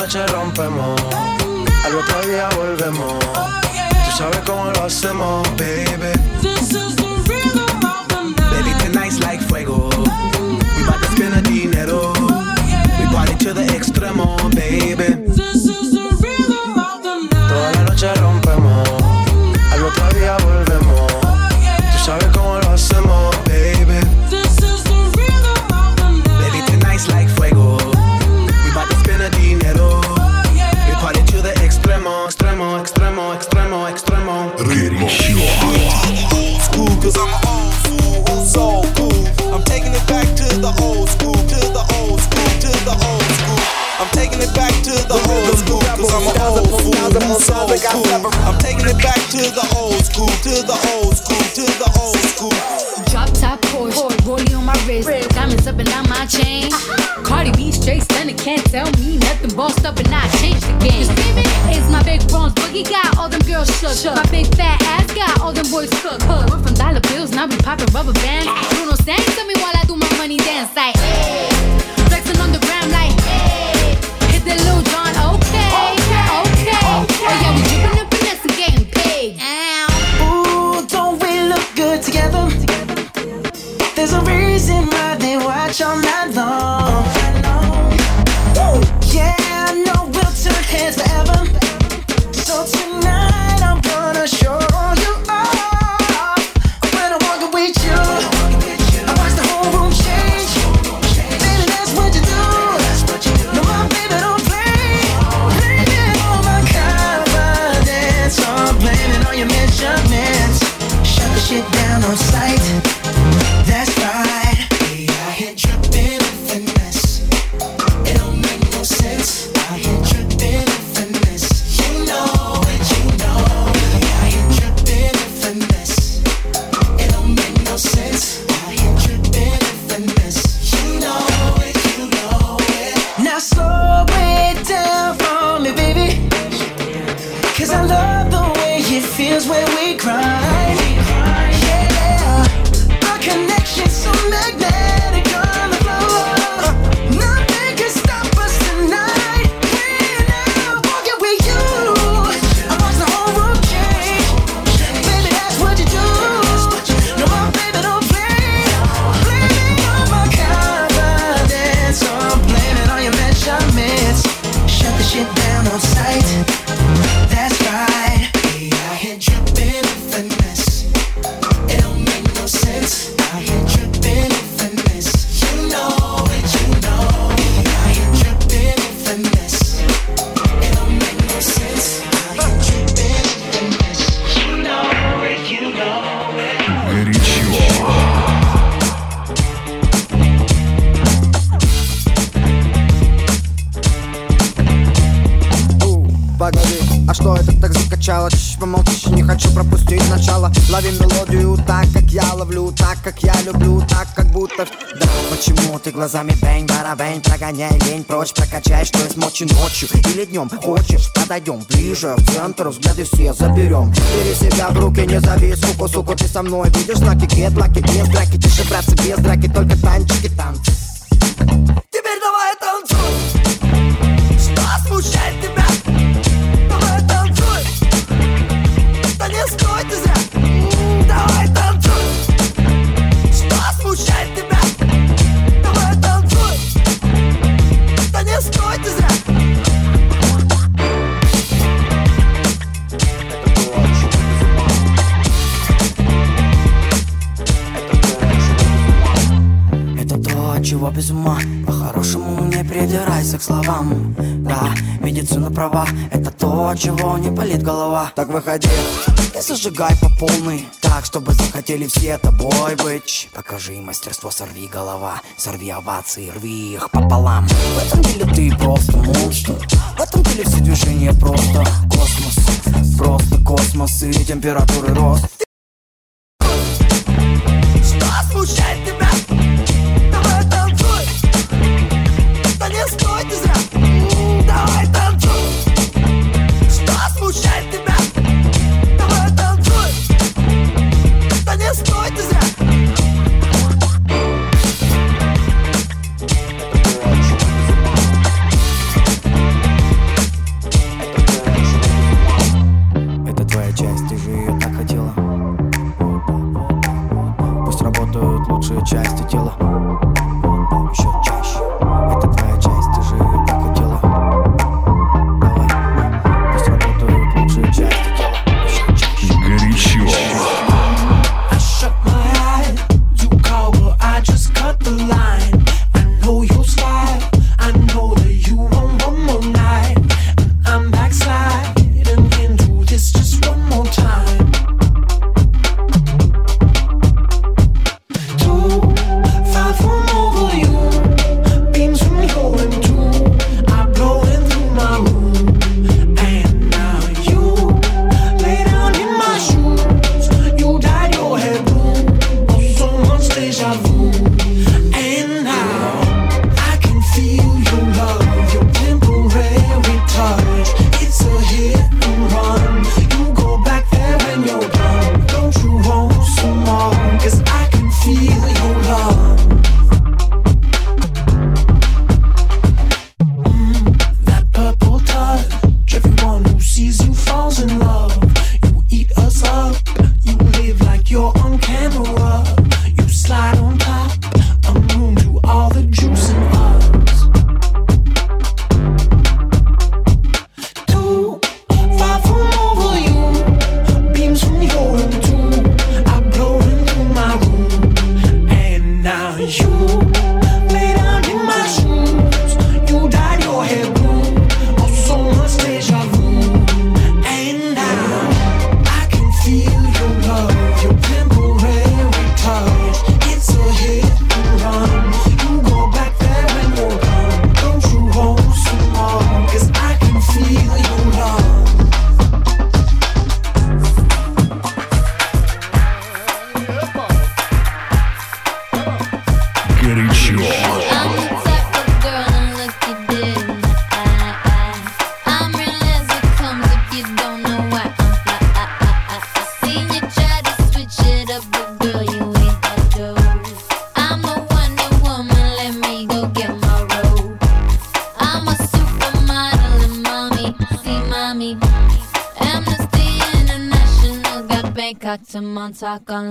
Noche rompemos, al otro día volvemos. Tú sabes cómo lo hacemos, baby. This is the rhythm of the night. Baby, tonight's like fuego. We bout to spend the dinero. We party to the extremo, baby. To the old school, to the old school, to the old school. Drop top Porsche, rollie on my wrist, diamonds up and down my chain. Cardi B straight stunning, can't tell me nothing. Bossed up and I changed the game. It's my big Bronx boogie got all them girls shook. My big fat ass got all them boys cooked. Went from dollar bills, now we popping rubber bands. Bruno sang to me while I do my money dance like. Hey. Flexing on the ground like. Hey. Hit the Lil watch all night long. Глазами бэнь, барабэнь Прогоняй лень. Прочь, прокачай, что есть мочи ночью. Или днем, хочешь, подойдем ближе В центр взгляды все заберем Бери себя в руки, не зови, суку, суку Ты со мной видишь знаки, get лаки, без драки Тише, братцы, без драки, только танчики, танцы. Теперь давай танцуй без ума. По-хорошему не придирайся к словам. Да, медицина права Это то, чего не болит голова. Так выходи и зажигай по полной. Так, чтобы захотели все тобой быть. Покажи мастерство, сорви голова Сорви овации, рви их пополам. В этом деле ты просто монстр. В этом деле все движения просто космос. Просто космос и температуры рост. Что смущает тебя? Was bedeutet das? Mm, da heute. Once on.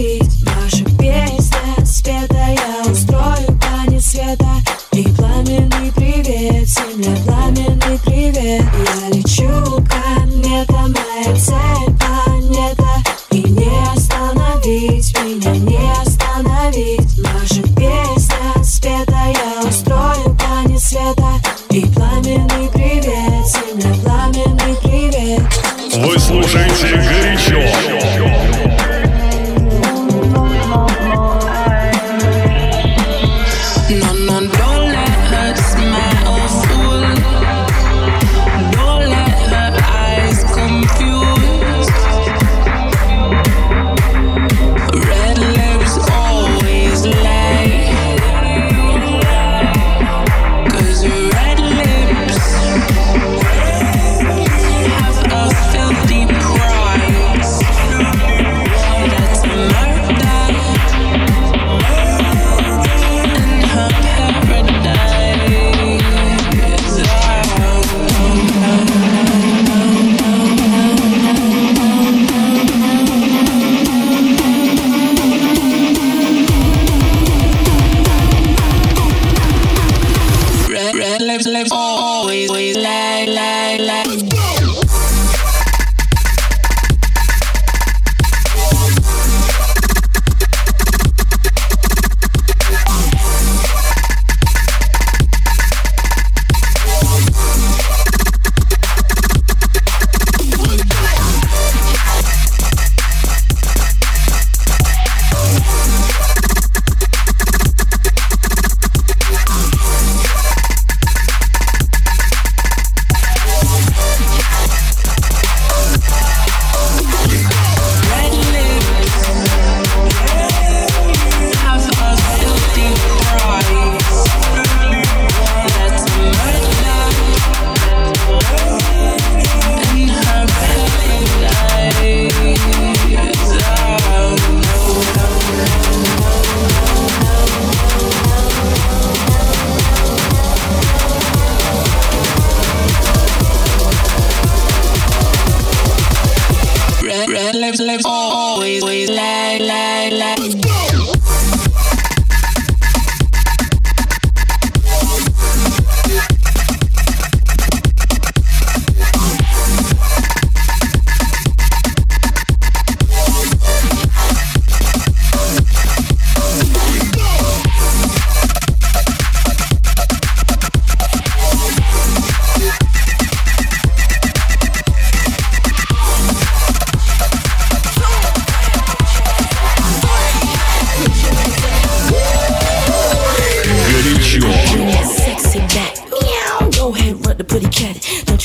teach.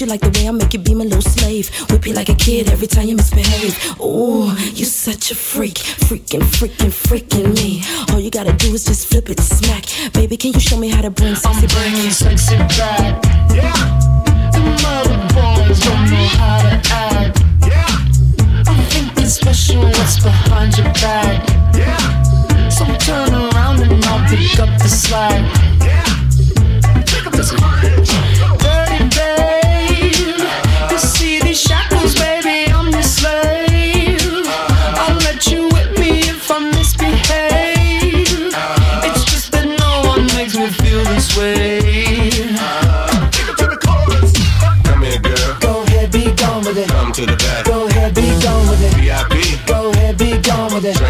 You like the way I make you be my little slave? Whip you like a kid every time you misbehave. Ooh, you such a freak. Freaking, freaking, freaking me. All you gotta do is just flip it, smack. Baby, can you show me how to bring sexy back? sexy back. Yeah. Them other boys don't know how to act. Yeah. I'm thinking special. What's behind your back? Yeah. So turn around and I'll pick up the slack. Yeah. Pick up the slack.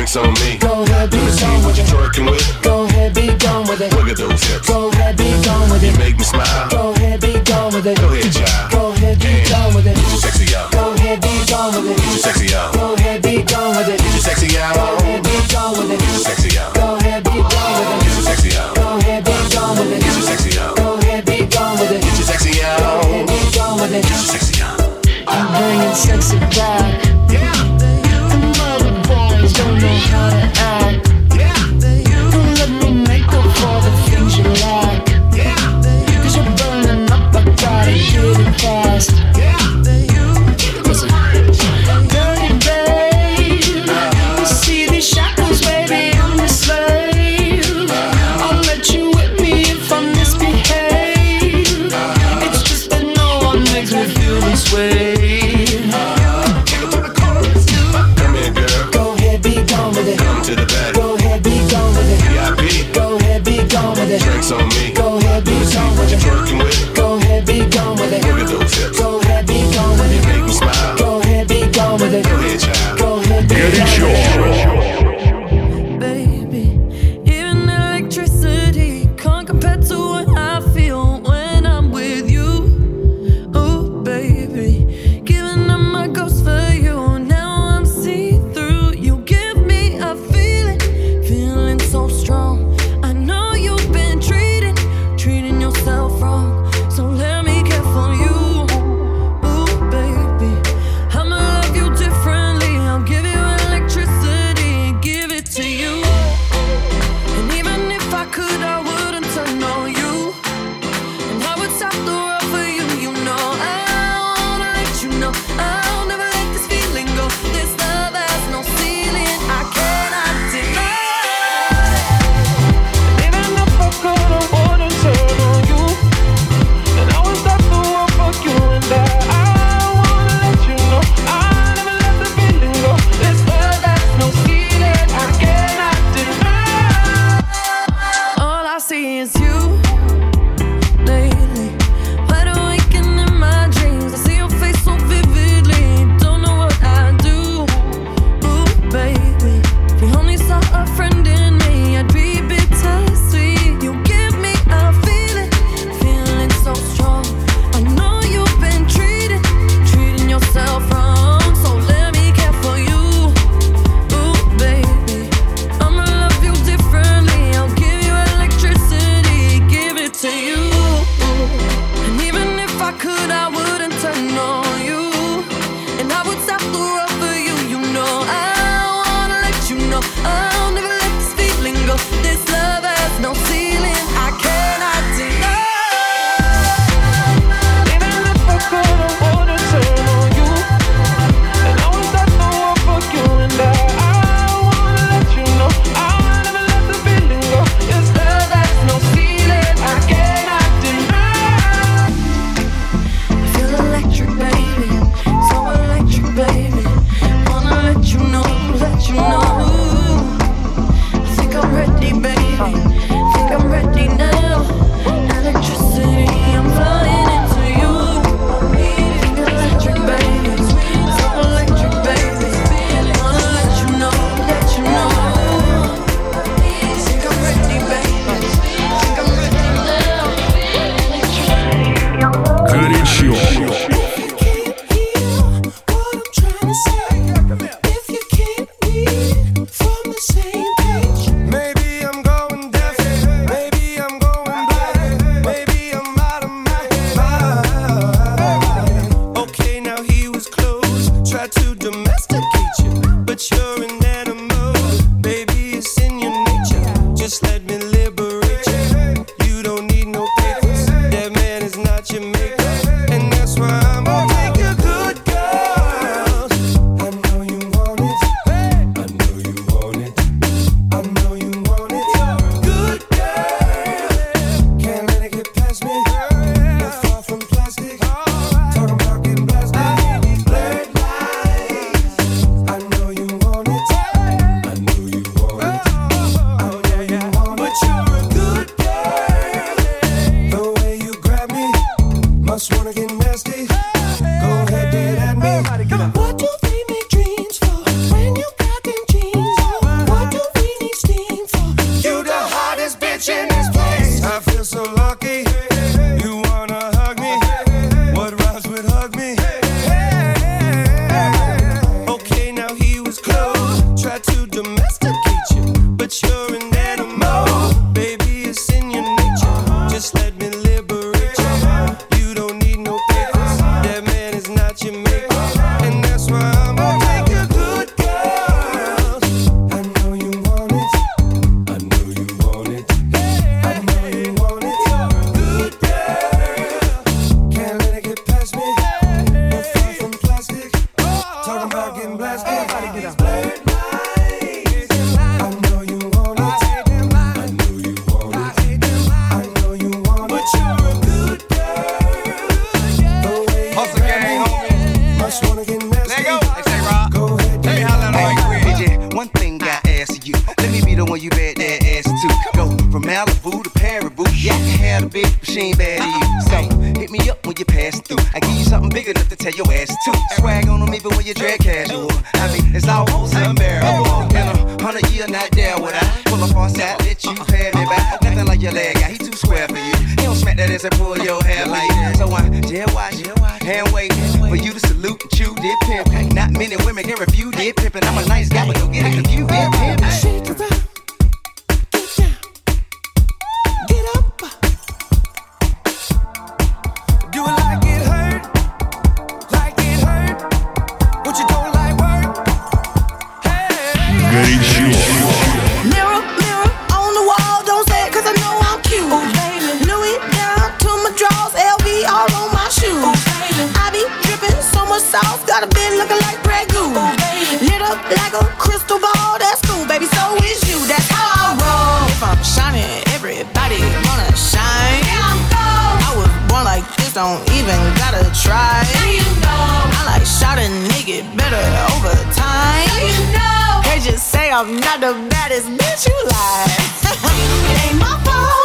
Drinks on me. Go ahead, be Let me see gone what with you it. twerking with. Go ahead, be gone with it. Look at those hips. Go ahead, be gone with it. You make me smile. Go ahead, be gone with it. Go ahead, child. Go ahead, be gone with it. Get your sexy out. Go ahead, be gone with it. Get your sexy out. Go ahead, be gone with it. Get your sexy out. Go ahead, be gone with it. Get your sexy Let me be the one you bet that ass to. Go from Malibu to Paraboo. Yeah, had a big machine bad to you. So Hit me up when you pass through. I give you something big enough to tell your ass to. Swag on them even when you drag casual. I mean, it's almost unbearable. In a hundred year, not there would I pull up on side, let you uh-huh. pay me back. Nothing like your leg guy, he too square for you. He don't smack that ass and pull your hair like that. So I jail watch, hand wait for you to salute and chew dip pimp. Not many women can review, dip pimp, and I'm a nice guy, but don't get it confused. Dip pimp. Oh, oh, Got looking like oh, Lit up like a crystal ball. That's cool, baby. So is you. That's how I roll. If I'm shining, everybody wanna shine. I was born like this, don't even gotta try. Now you know. I like shouting, nigga, better over time. Now you know just say I'm not the baddest bitch you like. ain't my fault.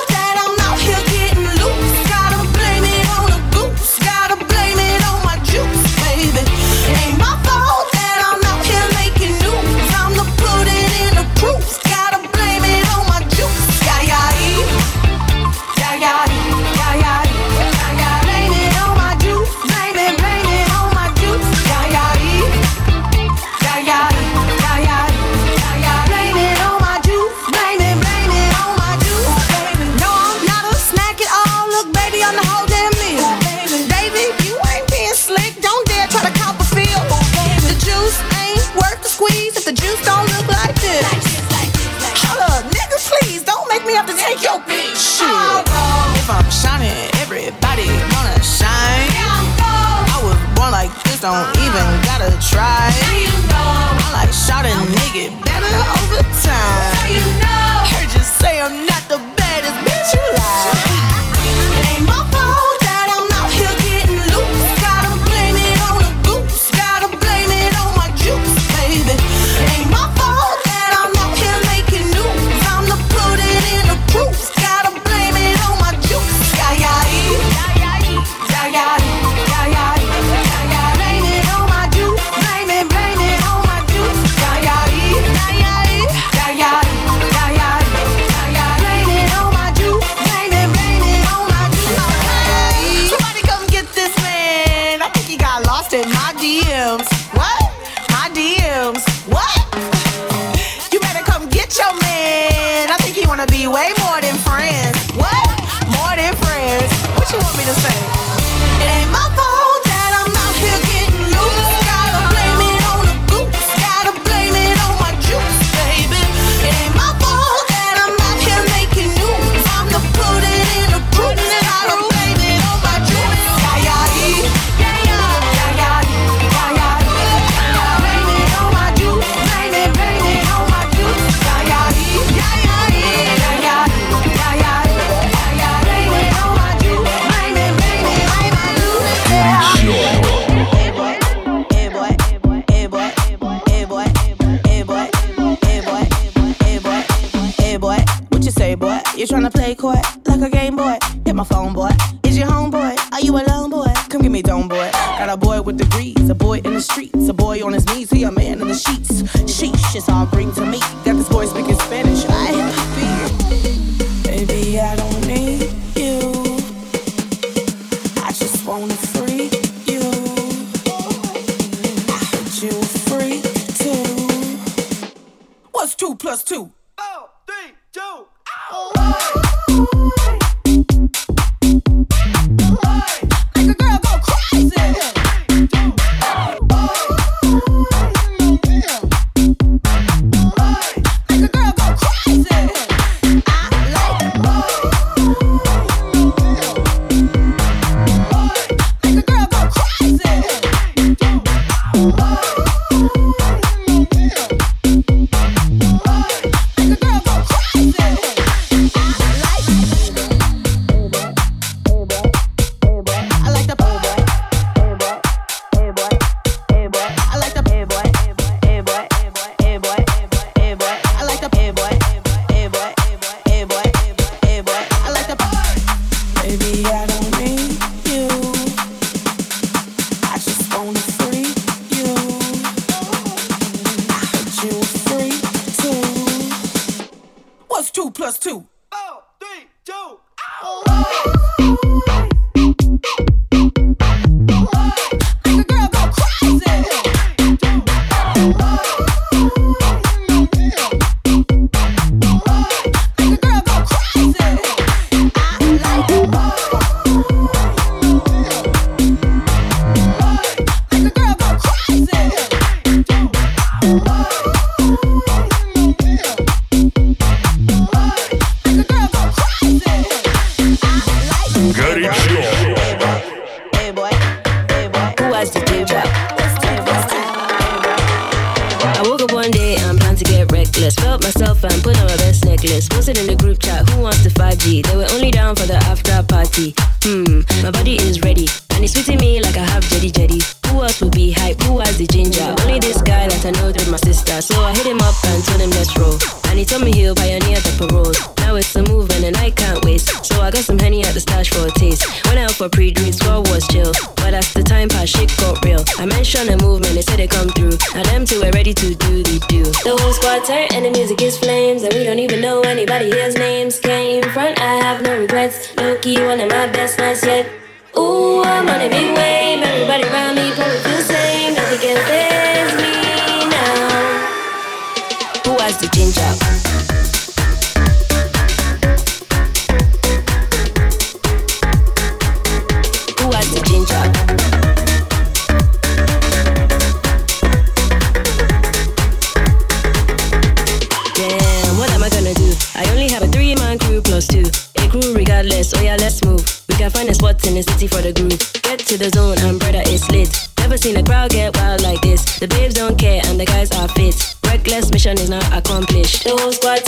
in My with degrees. A boy in the streets, a boy on his knees, he a man in the sheets. Sheesh, it's all seen the crowd get wild like this. The babes don't care and the guys are fit. Reckless mission is not accomplished. The whole squad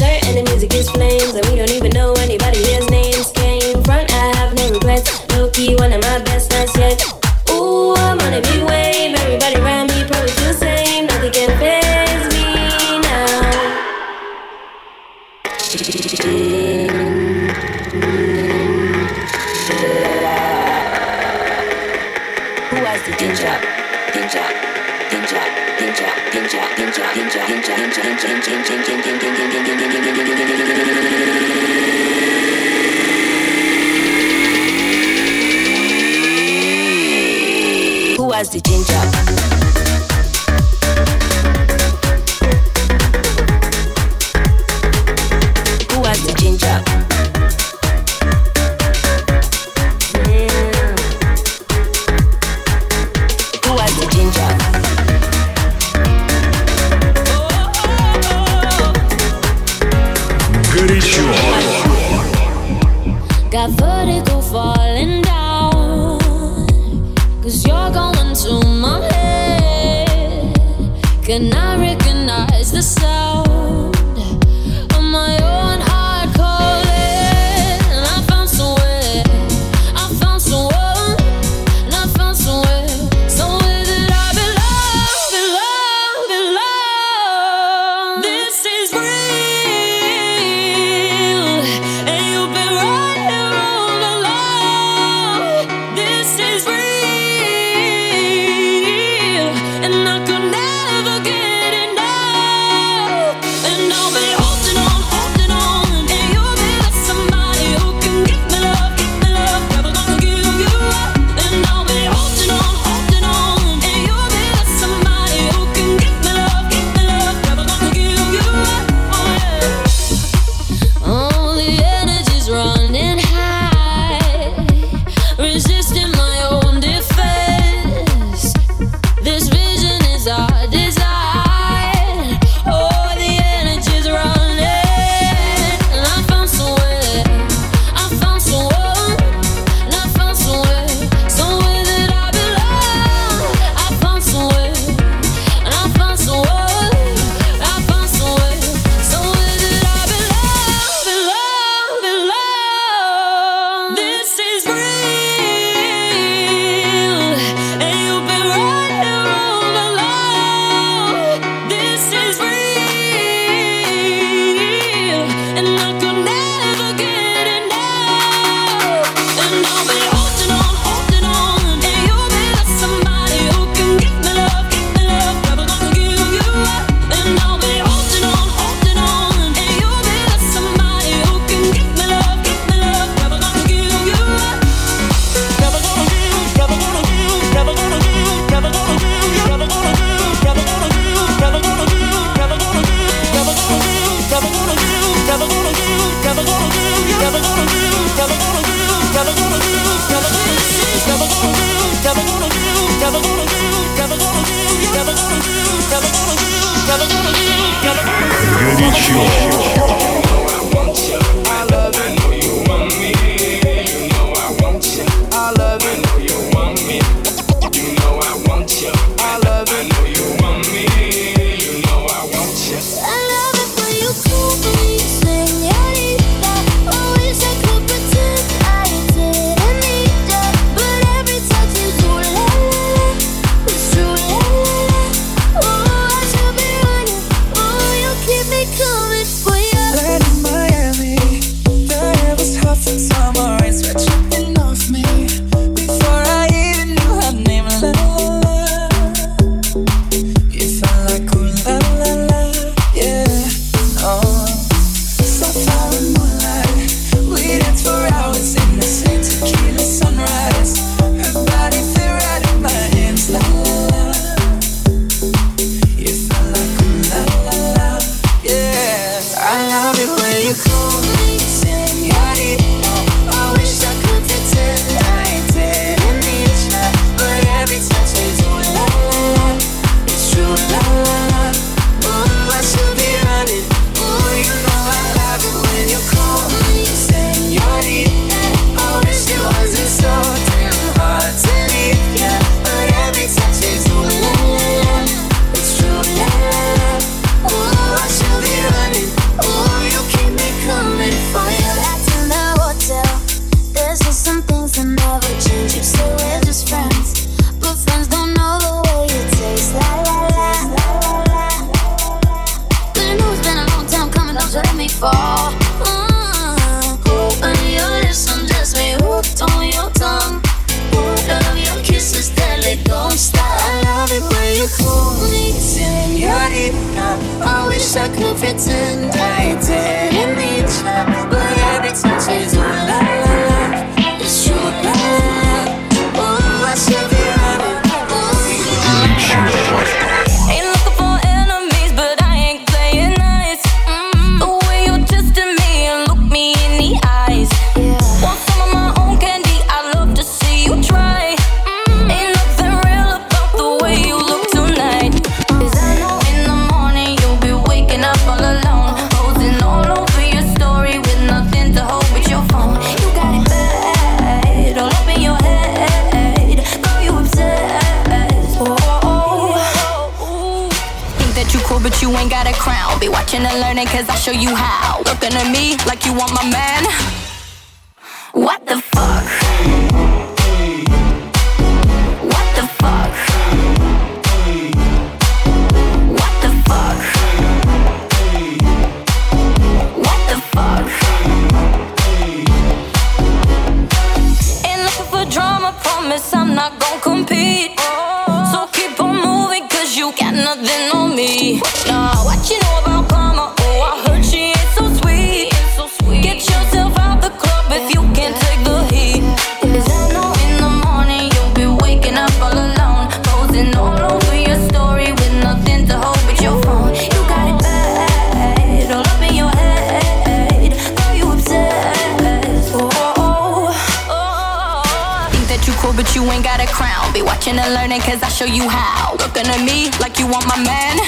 you ain't got a crown. Be watching and learning, cause I show you how. Looking at me like you want my man.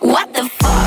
What the fuck?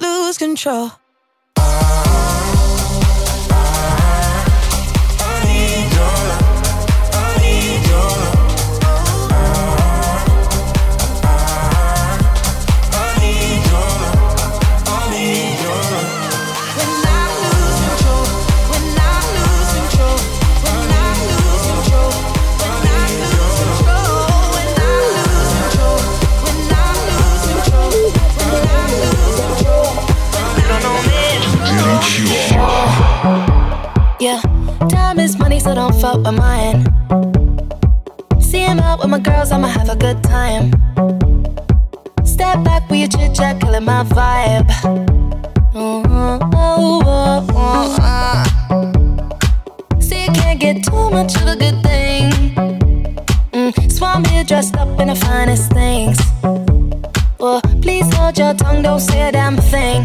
Lose control? Money, so don't fuck with mine. See him out with my girls, I'ma have a good time. Step back with your chit chat, killing my vibe. Oh, oh, oh, ah. See, you can't get too much of a good thing. Mm, so I'm here dressed up in the finest things. Well, please hold your tongue, don't say a damn thing.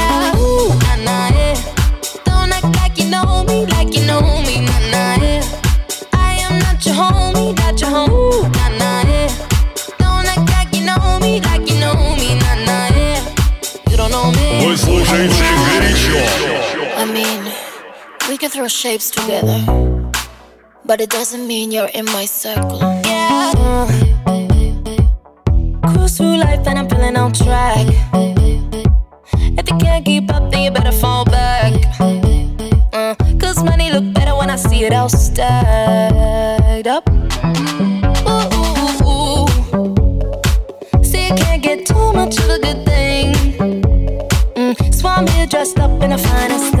can throw shapes together, but it doesn't mean you're in my circle. Yeah. Cruise through life and I'm feeling on track. If you can't keep up, then you better fall back. Uh, Cause money look better when I see it all stacked up. Ooh, ooh, ooh. See, you can't get too much of a good thing. Mm, so I'm here dressed up in the finest things.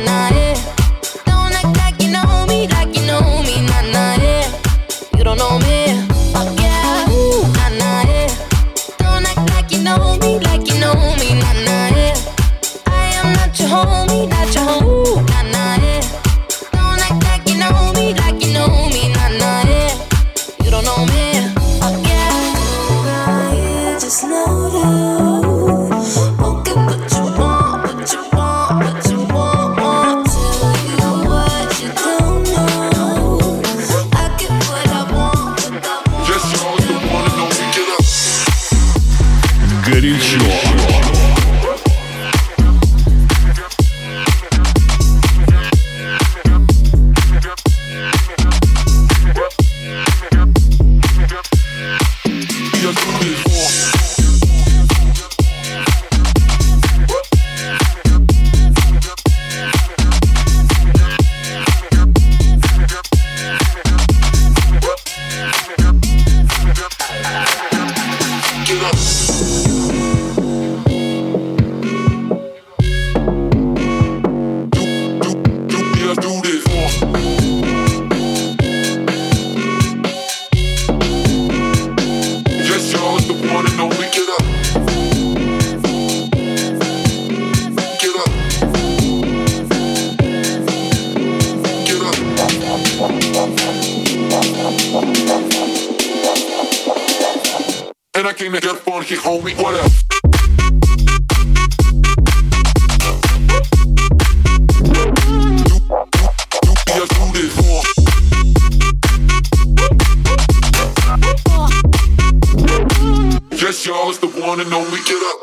one and. Get up.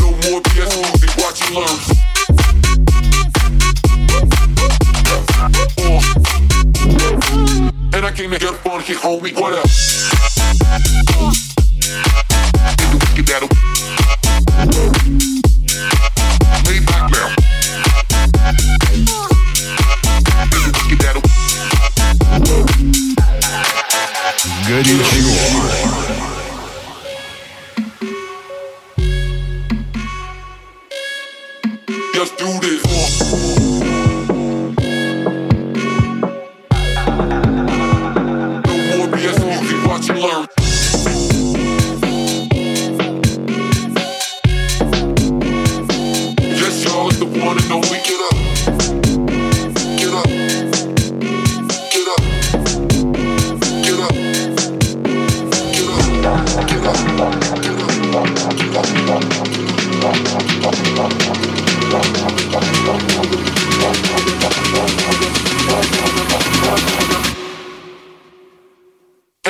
No more BS watch you learn. Uh. And I came to get funky, homie. What up?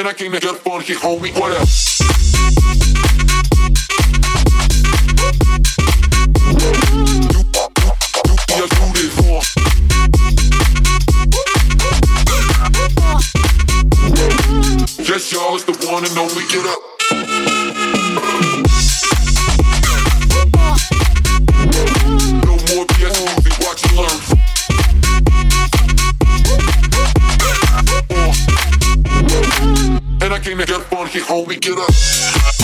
I came to get funky, homie. What up? This. Yes, y'all, it's the one and only. Get up. get funky, homie, get up.